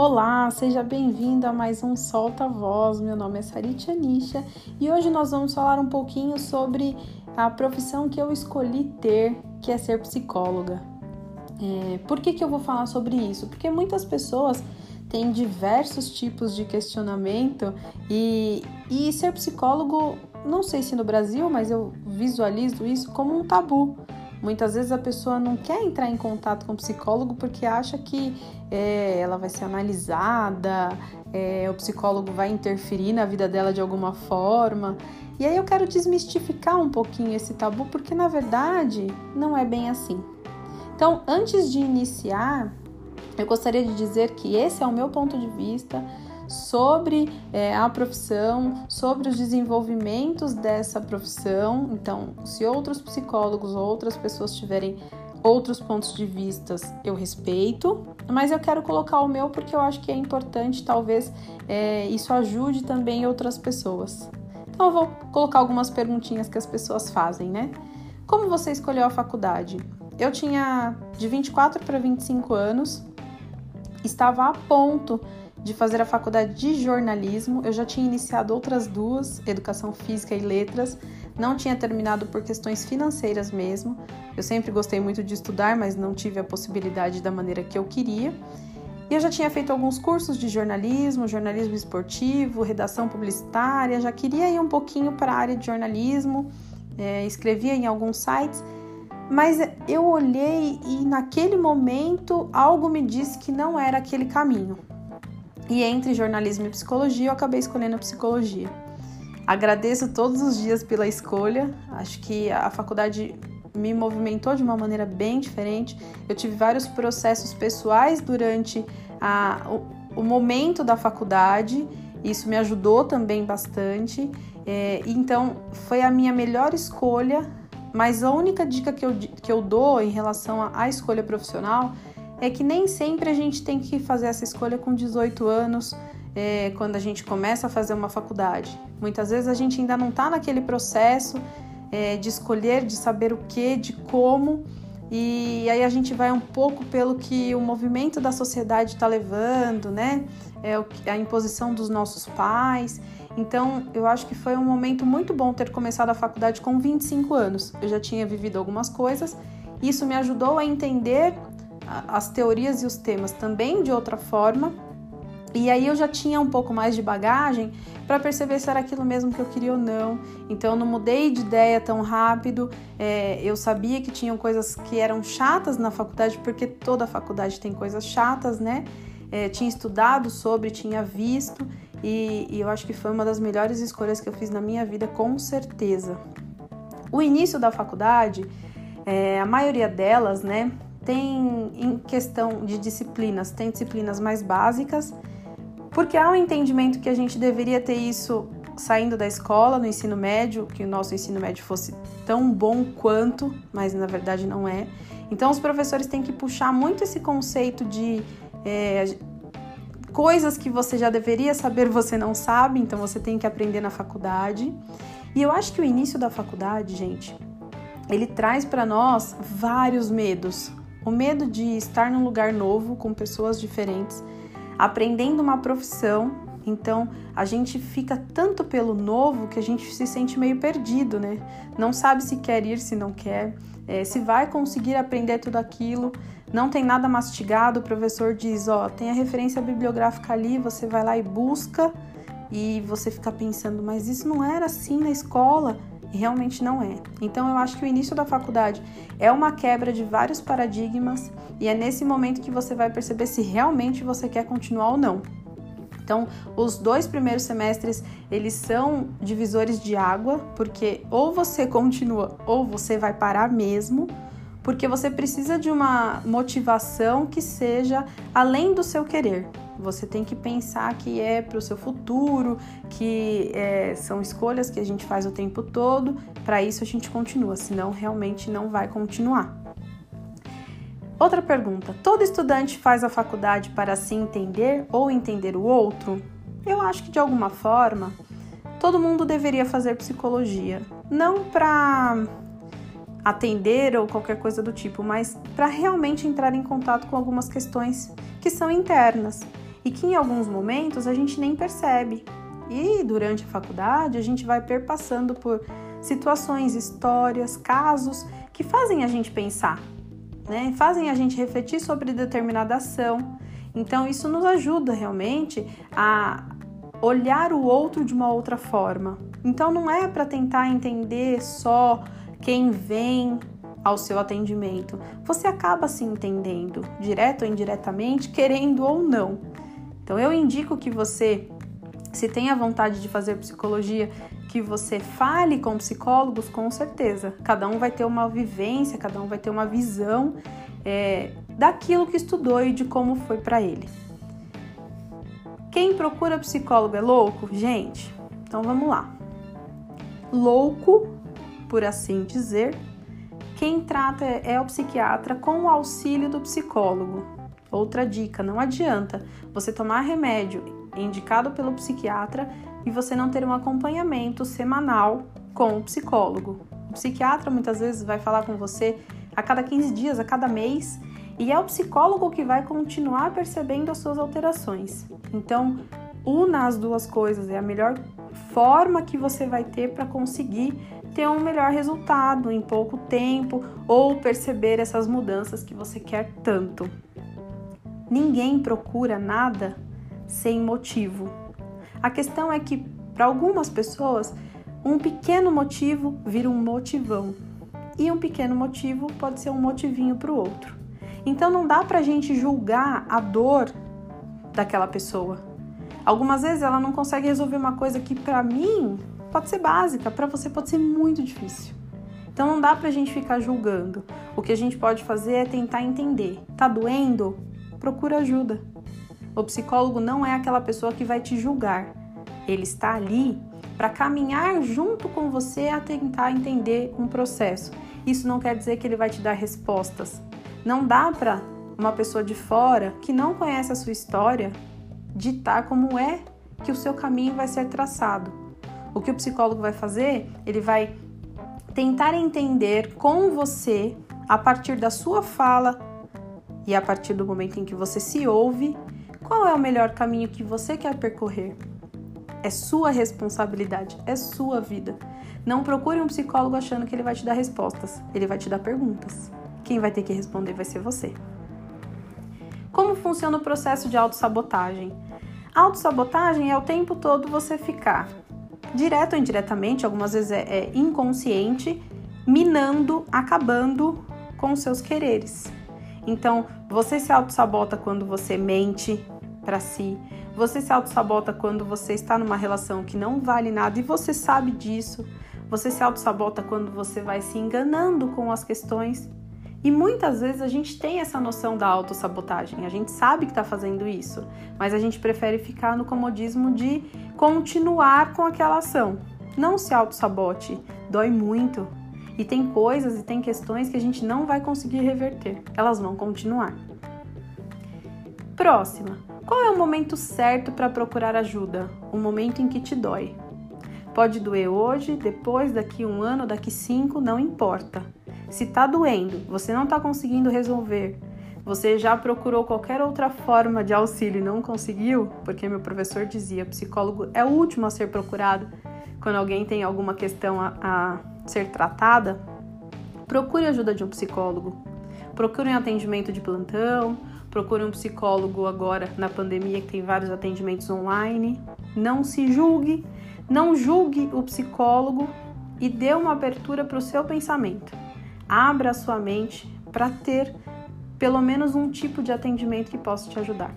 Olá, seja bem-vindo a mais um Solta Voz. Meu nome é Sarit Anisha e hoje nós vamos falar um pouquinho sobre a profissão que eu escolhi ter, que é ser psicóloga. É, por que, que eu vou falar sobre isso? Porque muitas pessoas têm diversos tipos de questionamento e, e ser psicólogo, não sei se no Brasil, mas eu visualizo isso como um tabu. Muitas vezes a pessoa não quer entrar em contato com o psicólogo porque acha que é, ela vai ser analisada, é, o psicólogo vai interferir na vida dela de alguma forma. E aí eu quero desmistificar um pouquinho esse tabu porque na verdade não é bem assim. Então, antes de iniciar, eu gostaria de dizer que esse é o meu ponto de vista sobre é, a profissão, sobre os desenvolvimentos dessa profissão. Então, se outros psicólogos ou outras pessoas tiverem outros pontos de vistas, eu respeito, mas eu quero colocar o meu porque eu acho que é importante, talvez é, isso ajude também outras pessoas. Então, eu vou colocar algumas perguntinhas que as pessoas fazem, né? Como você escolheu a faculdade? Eu tinha de 24 para 25 anos, estava a ponto de fazer a faculdade de jornalismo. Eu já tinha iniciado outras duas, educação física e letras. Não tinha terminado por questões financeiras mesmo. Eu sempre gostei muito de estudar, mas não tive a possibilidade da maneira que eu queria. E eu já tinha feito alguns cursos de jornalismo, jornalismo esportivo, redação publicitária, já queria ir um pouquinho para a área de jornalismo, é, escrevia em alguns sites, mas eu olhei e naquele momento algo me disse que não era aquele caminho. E entre jornalismo e psicologia, eu acabei escolhendo psicologia. Agradeço todos os dias pela escolha. Acho que a faculdade me movimentou de uma maneira bem diferente. Eu tive vários processos pessoais durante a, o, o momento da faculdade. Isso me ajudou também bastante. É, então, foi a minha melhor escolha. Mas a única dica que eu, que eu dou em relação à escolha profissional é que nem sempre a gente tem que fazer essa escolha com 18 anos, é, quando a gente começa a fazer uma faculdade. Muitas vezes a gente ainda não está naquele processo é, de escolher, de saber o que, de como, e aí a gente vai um pouco pelo que o movimento da sociedade está levando, né? É a imposição dos nossos pais. Então, eu acho que foi um momento muito bom ter começado a faculdade com 25 anos. Eu já tinha vivido algumas coisas, isso me ajudou a entender as teorias e os temas também de outra forma. E aí eu já tinha um pouco mais de bagagem para perceber se era aquilo mesmo que eu queria ou não. Então eu não mudei de ideia tão rápido. É, eu sabia que tinham coisas que eram chatas na faculdade, porque toda faculdade tem coisas chatas, né? É, tinha estudado sobre, tinha visto, e, e eu acho que foi uma das melhores escolhas que eu fiz na minha vida, com certeza. O início da faculdade, é, a maioria delas, né, tem em questão de disciplinas, tem disciplinas mais básicas, porque há um entendimento que a gente deveria ter isso saindo da escola, no ensino médio, que o nosso ensino médio fosse tão bom quanto, mas na verdade não é. Então os professores têm que puxar muito esse conceito de é, coisas que você já deveria saber, você não sabe, então você tem que aprender na faculdade. E eu acho que o início da faculdade, gente, ele traz para nós vários medos, o medo de estar num lugar novo com pessoas diferentes, aprendendo uma profissão. Então a gente fica tanto pelo novo que a gente se sente meio perdido, né? Não sabe se quer ir, se não quer, é, se vai conseguir aprender tudo aquilo. Não tem nada mastigado. O professor diz: Ó, tem a referência bibliográfica ali, você vai lá e busca. E você fica pensando, mas isso não era assim na escola realmente não é. Então eu acho que o início da faculdade é uma quebra de vários paradigmas e é nesse momento que você vai perceber se realmente você quer continuar ou não. Então, os dois primeiros semestres, eles são divisores de água, porque ou você continua ou você vai parar mesmo, porque você precisa de uma motivação que seja além do seu querer. Você tem que pensar que é para o seu futuro, que é, são escolhas que a gente faz o tempo todo. Para isso a gente continua, senão realmente não vai continuar. Outra pergunta: todo estudante faz a faculdade para se entender ou entender o outro? Eu acho que de alguma forma todo mundo deveria fazer psicologia, não para atender ou qualquer coisa do tipo, mas para realmente entrar em contato com algumas questões que são internas e que em alguns momentos a gente nem percebe. E durante a faculdade a gente vai perpassando por situações, histórias, casos que fazem a gente pensar, né? Fazem a gente refletir sobre determinada ação. Então isso nos ajuda realmente a olhar o outro de uma outra forma. Então não é para tentar entender só quem vem ao seu atendimento. Você acaba se entendendo, direto ou indiretamente, querendo ou não. Então eu indico que você, se tenha vontade de fazer psicologia, que você fale com psicólogos, com certeza. Cada um vai ter uma vivência, cada um vai ter uma visão é, daquilo que estudou e de como foi para ele. Quem procura psicólogo é louco? Gente, então vamos lá. Louco, por assim dizer, quem trata é o psiquiatra com o auxílio do psicólogo. Outra dica: não adianta você tomar remédio indicado pelo psiquiatra e você não ter um acompanhamento semanal com o psicólogo. O psiquiatra muitas vezes vai falar com você a cada 15 dias, a cada mês, e é o psicólogo que vai continuar percebendo as suas alterações. Então, una as duas coisas, é a melhor forma que você vai ter para conseguir ter um melhor resultado em pouco tempo ou perceber essas mudanças que você quer tanto. Ninguém procura nada sem motivo. A questão é que, para algumas pessoas, um pequeno motivo vira um motivão e um pequeno motivo pode ser um motivinho para o outro. Então não dá para a gente julgar a dor daquela pessoa. Algumas vezes ela não consegue resolver uma coisa que para mim pode ser básica, para você pode ser muito difícil. Então não dá pra gente ficar julgando. O que a gente pode fazer é tentar entender. Tá doendo? Procura ajuda. O psicólogo não é aquela pessoa que vai te julgar. Ele está ali para caminhar junto com você a tentar entender um processo. Isso não quer dizer que ele vai te dar respostas. Não dá para uma pessoa de fora que não conhece a sua história ditar como é que o seu caminho vai ser traçado. O que o psicólogo vai fazer? Ele vai tentar entender com você, a partir da sua fala e a partir do momento em que você se ouve, qual é o melhor caminho que você quer percorrer. É sua responsabilidade, é sua vida. Não procure um psicólogo achando que ele vai te dar respostas, ele vai te dar perguntas. Quem vai ter que responder vai ser você. Como funciona o processo de autossabotagem? Autossabotagem é o tempo todo você ficar direto ou indiretamente, algumas vezes é, é inconsciente, minando, acabando com seus quereres. Então, você se auto-sabota quando você mente para si, você se auto-sabota quando você está numa relação que não vale nada e você sabe disso. Você se auto-sabota quando você vai se enganando com as questões e muitas vezes a gente tem essa noção da autossabotagem, a gente sabe que está fazendo isso, mas a gente prefere ficar no comodismo de continuar com aquela ação. Não se autossabote, dói muito. E tem coisas e tem questões que a gente não vai conseguir reverter, elas vão continuar. Próxima. Qual é o momento certo para procurar ajuda? O momento em que te dói. Pode doer hoje, depois, daqui um ano, daqui cinco, não importa. Se tá doendo, você não tá conseguindo resolver, você já procurou qualquer outra forma de auxílio e não conseguiu? Porque meu professor dizia, psicólogo é o último a ser procurado quando alguém tem alguma questão a, a ser tratada. Procure ajuda de um psicólogo. Procure um atendimento de plantão, procure um psicólogo agora na pandemia que tem vários atendimentos online. Não se julgue, não julgue o psicólogo e dê uma abertura para o seu pensamento. Abra a sua mente para ter pelo menos um tipo de atendimento que possa te ajudar.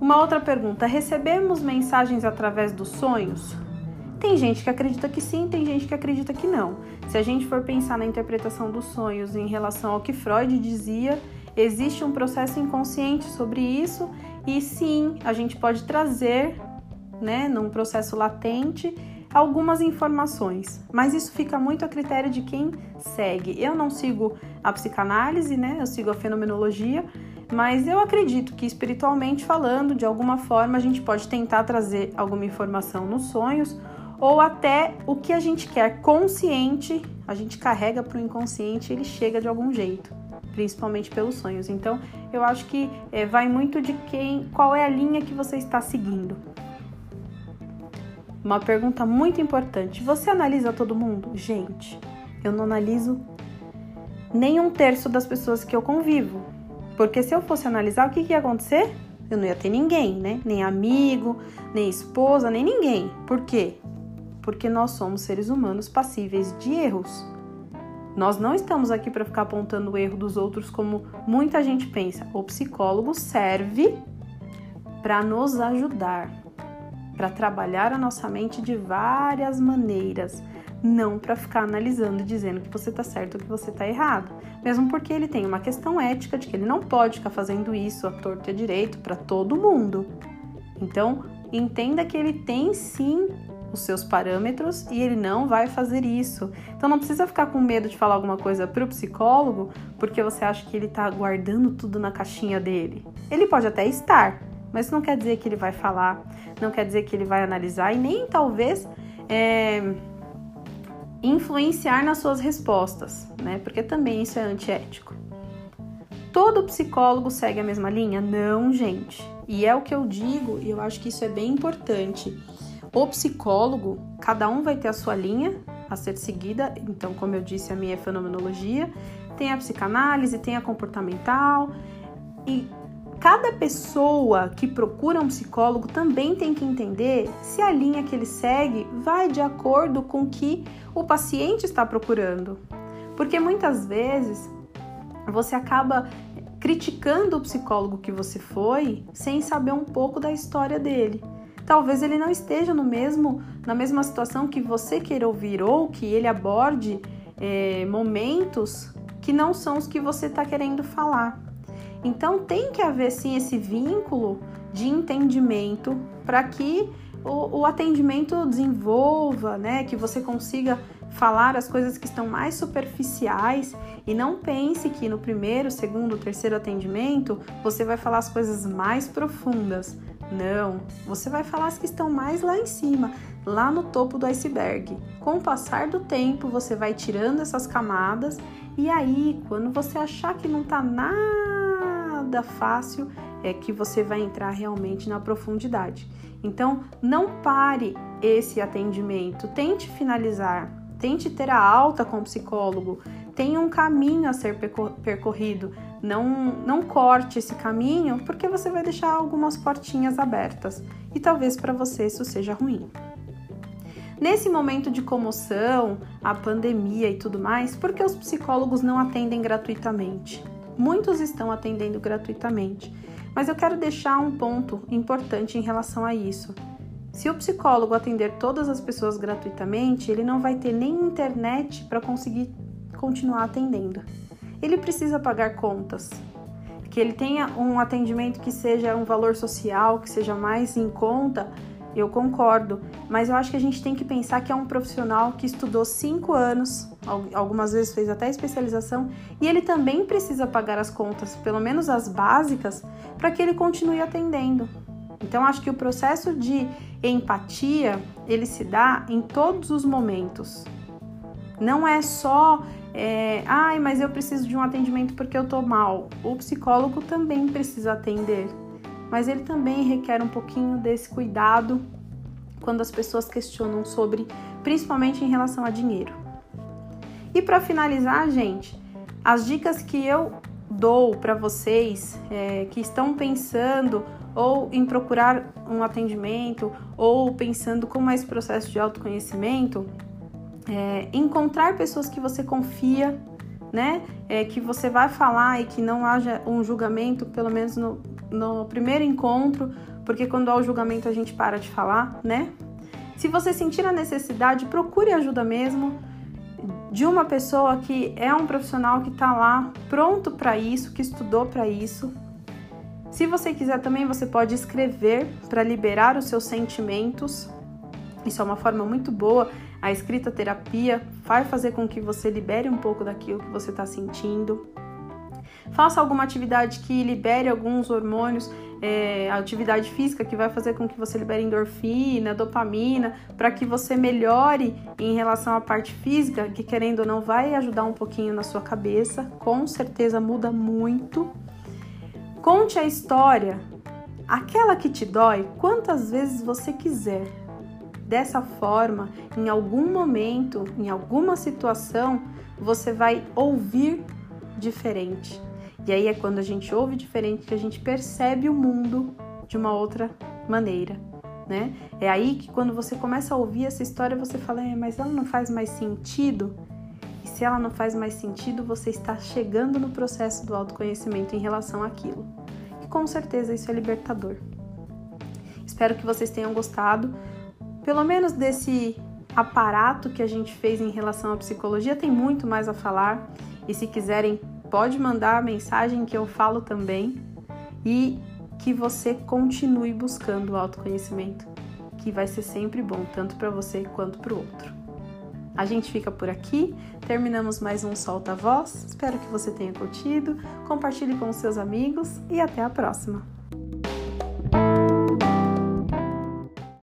Uma outra pergunta: recebemos mensagens através dos sonhos? Tem gente que acredita que sim, tem gente que acredita que não. Se a gente for pensar na interpretação dos sonhos em relação ao que Freud dizia, existe um processo inconsciente sobre isso e sim, a gente pode trazer, né, num processo latente, algumas informações, mas isso fica muito a critério de quem segue. Eu não sigo a psicanálise, né? Eu sigo a fenomenologia, mas eu acredito que espiritualmente falando, de alguma forma a gente pode tentar trazer alguma informação nos sonhos ou até o que a gente quer consciente, a gente carrega para o inconsciente, ele chega de algum jeito. principalmente pelos sonhos. Então, eu acho que é, vai muito de quem, qual é a linha que você está seguindo. Uma pergunta muito importante: você analisa todo mundo? Gente, eu não analiso nem um terço das pessoas que eu convivo. Porque se eu fosse analisar, o que, que ia acontecer? Eu não ia ter ninguém, né? Nem amigo, nem esposa, nem ninguém. Por quê? Porque nós somos seres humanos passíveis de erros. Nós não estamos aqui para ficar apontando o erro dos outros como muita gente pensa. O psicólogo serve para nos ajudar, para trabalhar a nossa mente de várias maneiras, não para ficar analisando e dizendo que você está certo ou que você está errado. Mesmo porque ele tem uma questão ética de que ele não pode ficar fazendo isso a torto e a direito para todo mundo. Então, entenda que ele tem sim os seus parâmetros e ele não vai fazer isso. Então não precisa ficar com medo de falar alguma coisa para o psicólogo porque você acha que ele está guardando tudo na caixinha dele. Ele pode até estar, mas não quer dizer que ele vai falar, não quer dizer que ele vai analisar e nem talvez é, influenciar nas suas respostas, né? Porque também isso é antiético. Todo psicólogo segue a mesma linha? Não, gente. E é o que eu digo, e eu acho que isso é bem importante. O psicólogo, cada um vai ter a sua linha a ser seguida. Então, como eu disse, a minha é fenomenologia, tem a psicanálise, tem a comportamental. E cada pessoa que procura um psicólogo também tem que entender se a linha que ele segue vai de acordo com o que o paciente está procurando. Porque muitas vezes você acaba criticando o psicólogo que você foi sem saber um pouco da história dele. Talvez ele não esteja no mesmo na mesma situação que você queira ouvir ou que ele aborde é, momentos que não são os que você está querendo falar. Então tem que haver sim esse vínculo de entendimento para que o, o, atendimento desenvolva, né? Que você consiga falar as coisas que estão mais superficiais e não pense que no primeiro, segundo, terceiro atendimento você vai falar as coisas mais profundas. Não, você vai falar as que estão mais lá em cima, lá no topo do iceberg. Com o passar do tempo, você vai tirando essas camadas e aí, quando você achar que não tá nada fácil, é que você vai entrar realmente na profundidade. Então, não pare esse atendimento, tente finalizar, tente ter a alta com o psicólogo, tenha um caminho a ser percorrido, não, não corte esse caminho porque você vai deixar algumas portinhas abertas e talvez para você isso seja ruim. Nesse momento de comoção, a pandemia e tudo mais, por que os psicólogos não atendem gratuitamente? Muitos estão atendendo gratuitamente mas eu quero deixar um ponto importante em relação a isso. Se o psicólogo atender todas as pessoas gratuitamente, ele não vai ter nem internet para conseguir continuar atendendo. Ele precisa pagar contas. Que ele tenha um atendimento que seja um valor social, que seja mais em conta, eu concordo, mas eu acho que a gente tem que pensar que é um profissional que estudou cinco anos, algumas vezes fez até especialização, e ele também precisa pagar as contas, pelo menos as básicas, para que ele continue atendendo. Então acho que o processo de empatia ele se dá em todos os momentos. Não é só, é, ai, mas eu preciso de um atendimento porque eu tô mal. O psicólogo também precisa atender mas ele também requer um pouquinho desse cuidado quando as pessoas questionam sobre, principalmente em relação a dinheiro. E para finalizar, gente, as dicas que eu dou para vocês é, que estão pensando ou em procurar um atendimento ou pensando como é esse processo de autoconhecimento, é, encontrar pessoas que você confia, né? É, que você vai falar e que não haja um julgamento, pelo menos no, no primeiro encontro, porque quando há o julgamento a gente para de falar, né? Se você sentir a necessidade, procure ajuda mesmo de uma pessoa que é um profissional que está lá pronto para isso, que estudou para isso. Se você quiser também, você pode escrever para liberar os seus sentimentos. Isso é uma forma muito boa. A escrita terapia vai fazer com que você libere um pouco daquilo que você está sentindo. Faça alguma atividade que libere alguns hormônios, é, atividade física que vai fazer com que você libere endorfina, dopamina, para que você melhore em relação à parte física, que querendo ou não vai ajudar um pouquinho na sua cabeça, com certeza muda muito. Conte a história, aquela que te dói, quantas vezes você quiser. Dessa forma, em algum momento, em alguma situação, você vai ouvir diferente. E aí é quando a gente ouve diferente que a gente percebe o mundo de uma outra maneira, né? É aí que quando você começa a ouvir essa história, você fala, é, mas ela não faz mais sentido? E se ela não faz mais sentido, você está chegando no processo do autoconhecimento em relação àquilo. E com certeza isso é libertador. Espero que vocês tenham gostado, pelo menos desse aparato que a gente fez em relação à psicologia, tem muito mais a falar. E se quiserem, pode mandar a mensagem que eu falo também. E que você continue buscando o autoconhecimento, que vai ser sempre bom, tanto para você quanto para o outro. A gente fica por aqui, terminamos mais um Solta Voz. Espero que você tenha curtido, compartilhe com seus amigos e até a próxima!